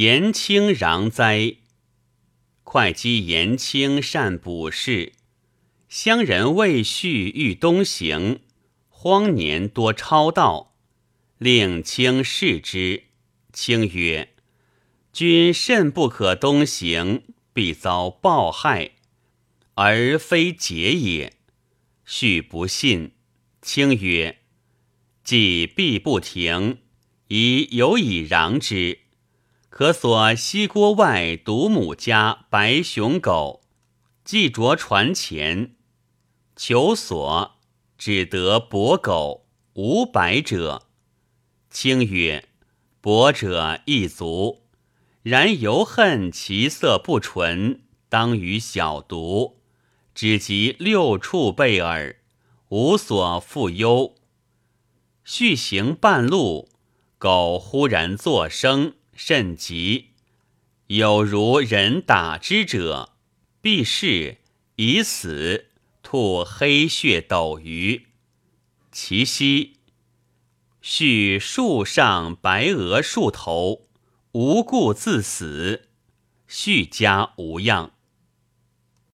言清攘灾。会稽言清善卜筮，乡人未续欲东行，荒年多超道，令卿视之。卿曰：“君甚不可东行，必遭暴害，而非节也。”续不信。卿曰：“既必不停，宜有以攘之。”可索西郭外独母家白熊狗，既着船前，求索只得伯狗五百者。卿曰：“伯者一足，然犹恨其色不纯，当与小毒，只及六畜备耳，无所复忧。”续行半路，狗忽然作声。甚急，有如人打之者，必是以死，吐黑血斗余。其息，续树上白鹅数头，无故自死。续家无恙。